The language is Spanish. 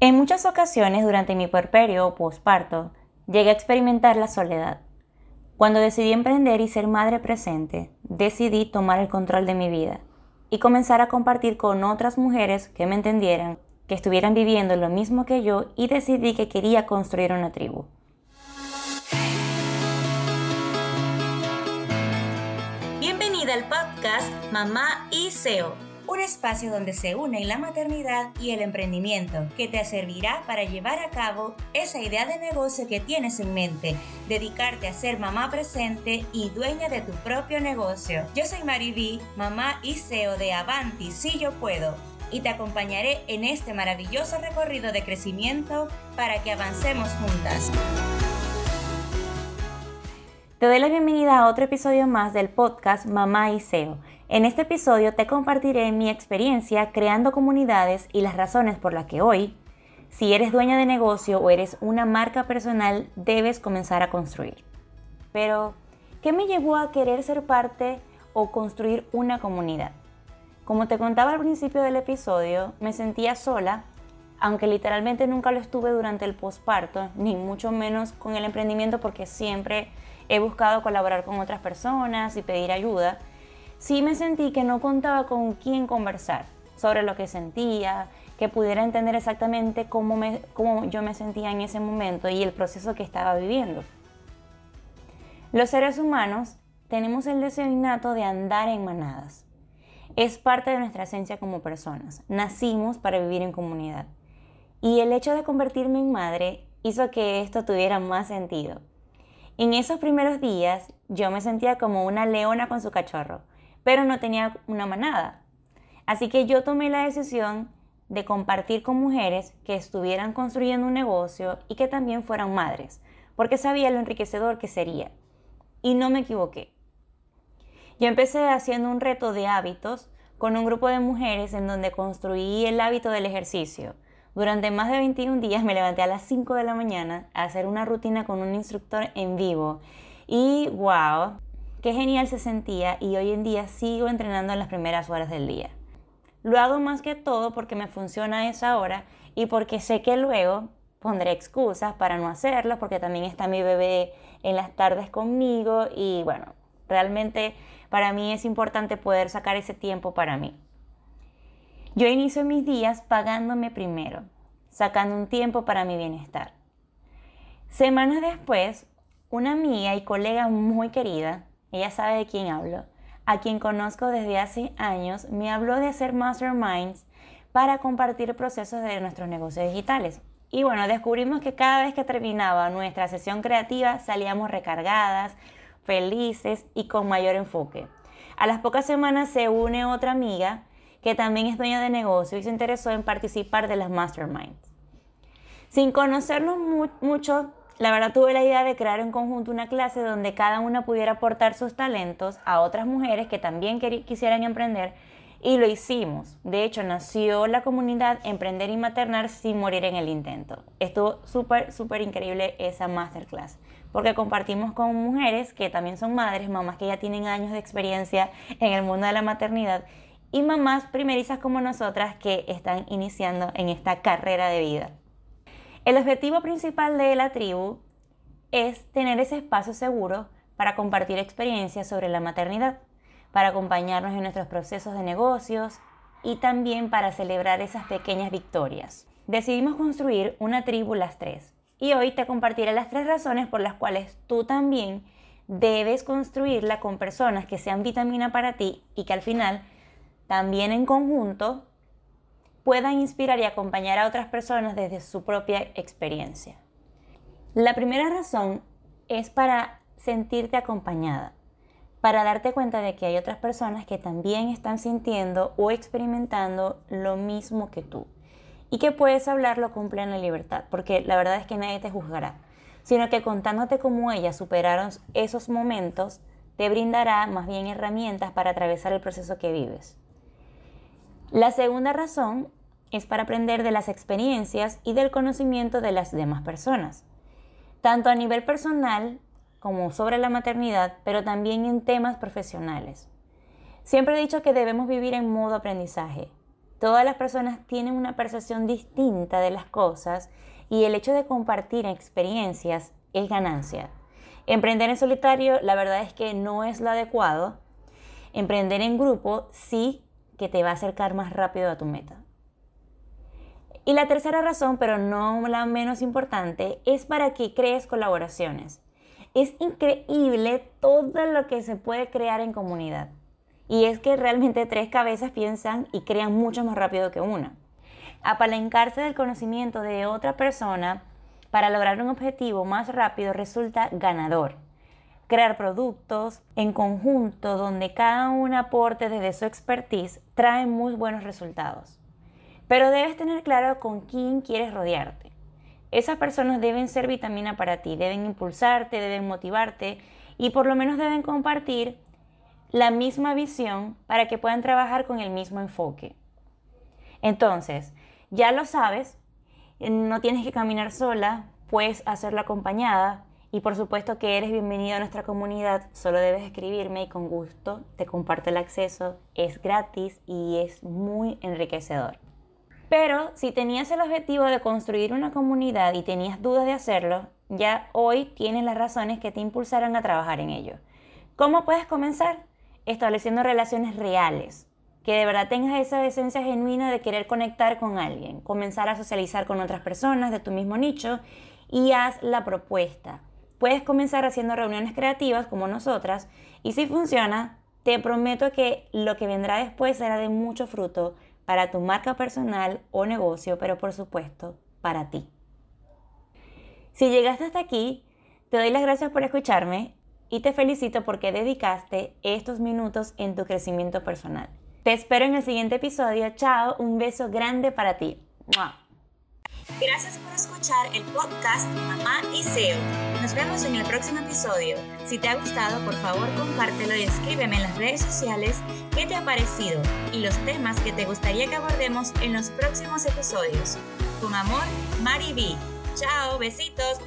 En muchas ocasiones durante mi puerperio o posparto, llegué a experimentar la soledad. Cuando decidí emprender y ser madre presente, decidí tomar el control de mi vida y comenzar a compartir con otras mujeres que me entendieran, que estuvieran viviendo lo mismo que yo y decidí que quería construir una tribu. Bienvenida al podcast Mamá y SEO un espacio donde se unen la maternidad y el emprendimiento, que te servirá para llevar a cabo esa idea de negocio que tienes en mente, dedicarte a ser mamá presente y dueña de tu propio negocio. Yo soy Mariví, mamá y CEO de Avanti Si Yo Puedo, y te acompañaré en este maravilloso recorrido de crecimiento para que avancemos juntas. Te doy la bienvenida a otro episodio más del podcast Mamá y SEO en este episodio te compartiré mi experiencia creando comunidades y las razones por las que hoy, si eres dueña de negocio o eres una marca personal, debes comenzar a construir. Pero, ¿qué me llevó a querer ser parte o construir una comunidad? Como te contaba al principio del episodio, me sentía sola, aunque literalmente nunca lo estuve durante el posparto, ni mucho menos con el emprendimiento porque siempre he buscado colaborar con otras personas y pedir ayuda sí me sentí que no contaba con quién conversar sobre lo que sentía, que pudiera entender exactamente cómo, me, cómo yo me sentía en ese momento y el proceso que estaba viviendo. Los seres humanos tenemos el deseo innato de andar en manadas. Es parte de nuestra esencia como personas. Nacimos para vivir en comunidad. Y el hecho de convertirme en madre hizo que esto tuviera más sentido. En esos primeros días yo me sentía como una leona con su cachorro pero no tenía una manada. Así que yo tomé la decisión de compartir con mujeres que estuvieran construyendo un negocio y que también fueran madres, porque sabía lo enriquecedor que sería. Y no me equivoqué. Yo empecé haciendo un reto de hábitos con un grupo de mujeres en donde construí el hábito del ejercicio. Durante más de 21 días me levanté a las 5 de la mañana a hacer una rutina con un instructor en vivo. Y wow, Qué genial se sentía y hoy en día sigo entrenando en las primeras horas del día. Lo hago más que todo porque me funciona esa hora y porque sé que luego pondré excusas para no hacerlo porque también está mi bebé en las tardes conmigo y bueno, realmente para mí es importante poder sacar ese tiempo para mí. Yo inicio mis días pagándome primero, sacando un tiempo para mi bienestar. Semanas después, una amiga y colega muy querida ella sabe de quién hablo, a quien conozco desde hace años, me habló de hacer masterminds para compartir procesos de nuestros negocios digitales. Y bueno, descubrimos que cada vez que terminaba nuestra sesión creativa salíamos recargadas, felices y con mayor enfoque. A las pocas semanas se une otra amiga que también es dueña de negocio y se interesó en participar de las masterminds. Sin conocernos mucho, la verdad tuve la idea de crear en conjunto una clase donde cada una pudiera aportar sus talentos a otras mujeres que también quisieran emprender y lo hicimos. De hecho, nació la comunidad Emprender y Maternar sin morir en el intento. Estuvo súper, súper increíble esa masterclass porque compartimos con mujeres que también son madres, mamás que ya tienen años de experiencia en el mundo de la maternidad y mamás primerizas como nosotras que están iniciando en esta carrera de vida. El objetivo principal de la tribu es tener ese espacio seguro para compartir experiencias sobre la maternidad, para acompañarnos en nuestros procesos de negocios y también para celebrar esas pequeñas victorias. Decidimos construir una tribu las tres y hoy te compartiré las tres razones por las cuales tú también debes construirla con personas que sean vitamina para ti y que al final también en conjunto puedan inspirar y acompañar a otras personas desde su propia experiencia. La primera razón es para sentirte acompañada, para darte cuenta de que hay otras personas que también están sintiendo o experimentando lo mismo que tú y que puedes hablarlo con plena libertad, porque la verdad es que nadie te juzgará, sino que contándote cómo ellas superaron esos momentos, te brindará más bien herramientas para atravesar el proceso que vives. La segunda razón es para aprender de las experiencias y del conocimiento de las demás personas, tanto a nivel personal como sobre la maternidad, pero también en temas profesionales. Siempre he dicho que debemos vivir en modo aprendizaje Todas las personas tienen una percepción distinta de las cosas y el hecho de compartir experiencias es ganancia. Emprender en solitario, la verdad es que no es lo adecuado. Emprender en grupo sí que te va a acercar más rápido a tu meta. Y la tercera razón, pero no la menos importante, es para que crees colaboraciones. Es increíble todo lo que se puede crear en comunidad. Y es que realmente tres cabezas piensan y crean mucho más rápido que una. Apalancarse del conocimiento de otra persona para lograr un objetivo más rápido resulta ganador. Crear productos en conjunto donde cada uno aporte desde su expertise trae muy buenos resultados. Pero debes tener claro con quién quieres rodearte. Esas personas deben ser vitamina para ti, deben impulsarte, deben motivarte y por lo menos deben compartir la misma visión para que puedan trabajar con el mismo enfoque. Entonces, ya lo sabes, no tienes que caminar sola, puedes hacerlo acompañada y por supuesto que eres bienvenido a nuestra comunidad, solo debes escribirme y con gusto te comparto el acceso, es gratis y es muy enriquecedor. Pero si tenías el objetivo de construir una comunidad y tenías dudas de hacerlo, ya hoy tienes las razones que te impulsaron a trabajar en ello. ¿Cómo puedes comenzar? Estableciendo relaciones reales, que de verdad tengas esa esencia genuina de querer conectar con alguien, comenzar a socializar con otras personas de tu mismo nicho y haz la propuesta. Puedes comenzar haciendo reuniones creativas como nosotras y si funciona, te prometo que lo que vendrá después será de mucho fruto para tu marca personal o negocio, pero por supuesto para ti. Si llegaste hasta aquí, te doy las gracias por escucharme y te felicito porque dedicaste estos minutos en tu crecimiento personal. Te espero en el siguiente episodio. Chao, un beso grande para ti. Gracias por escuchar el podcast Mamá y SEO. Nos vemos en el próximo episodio. Si te ha gustado, por favor compártelo y escríbeme en las redes sociales qué te ha parecido y los temas que te gustaría que abordemos en los próximos episodios. Con amor, Mari B. Chao, besitos.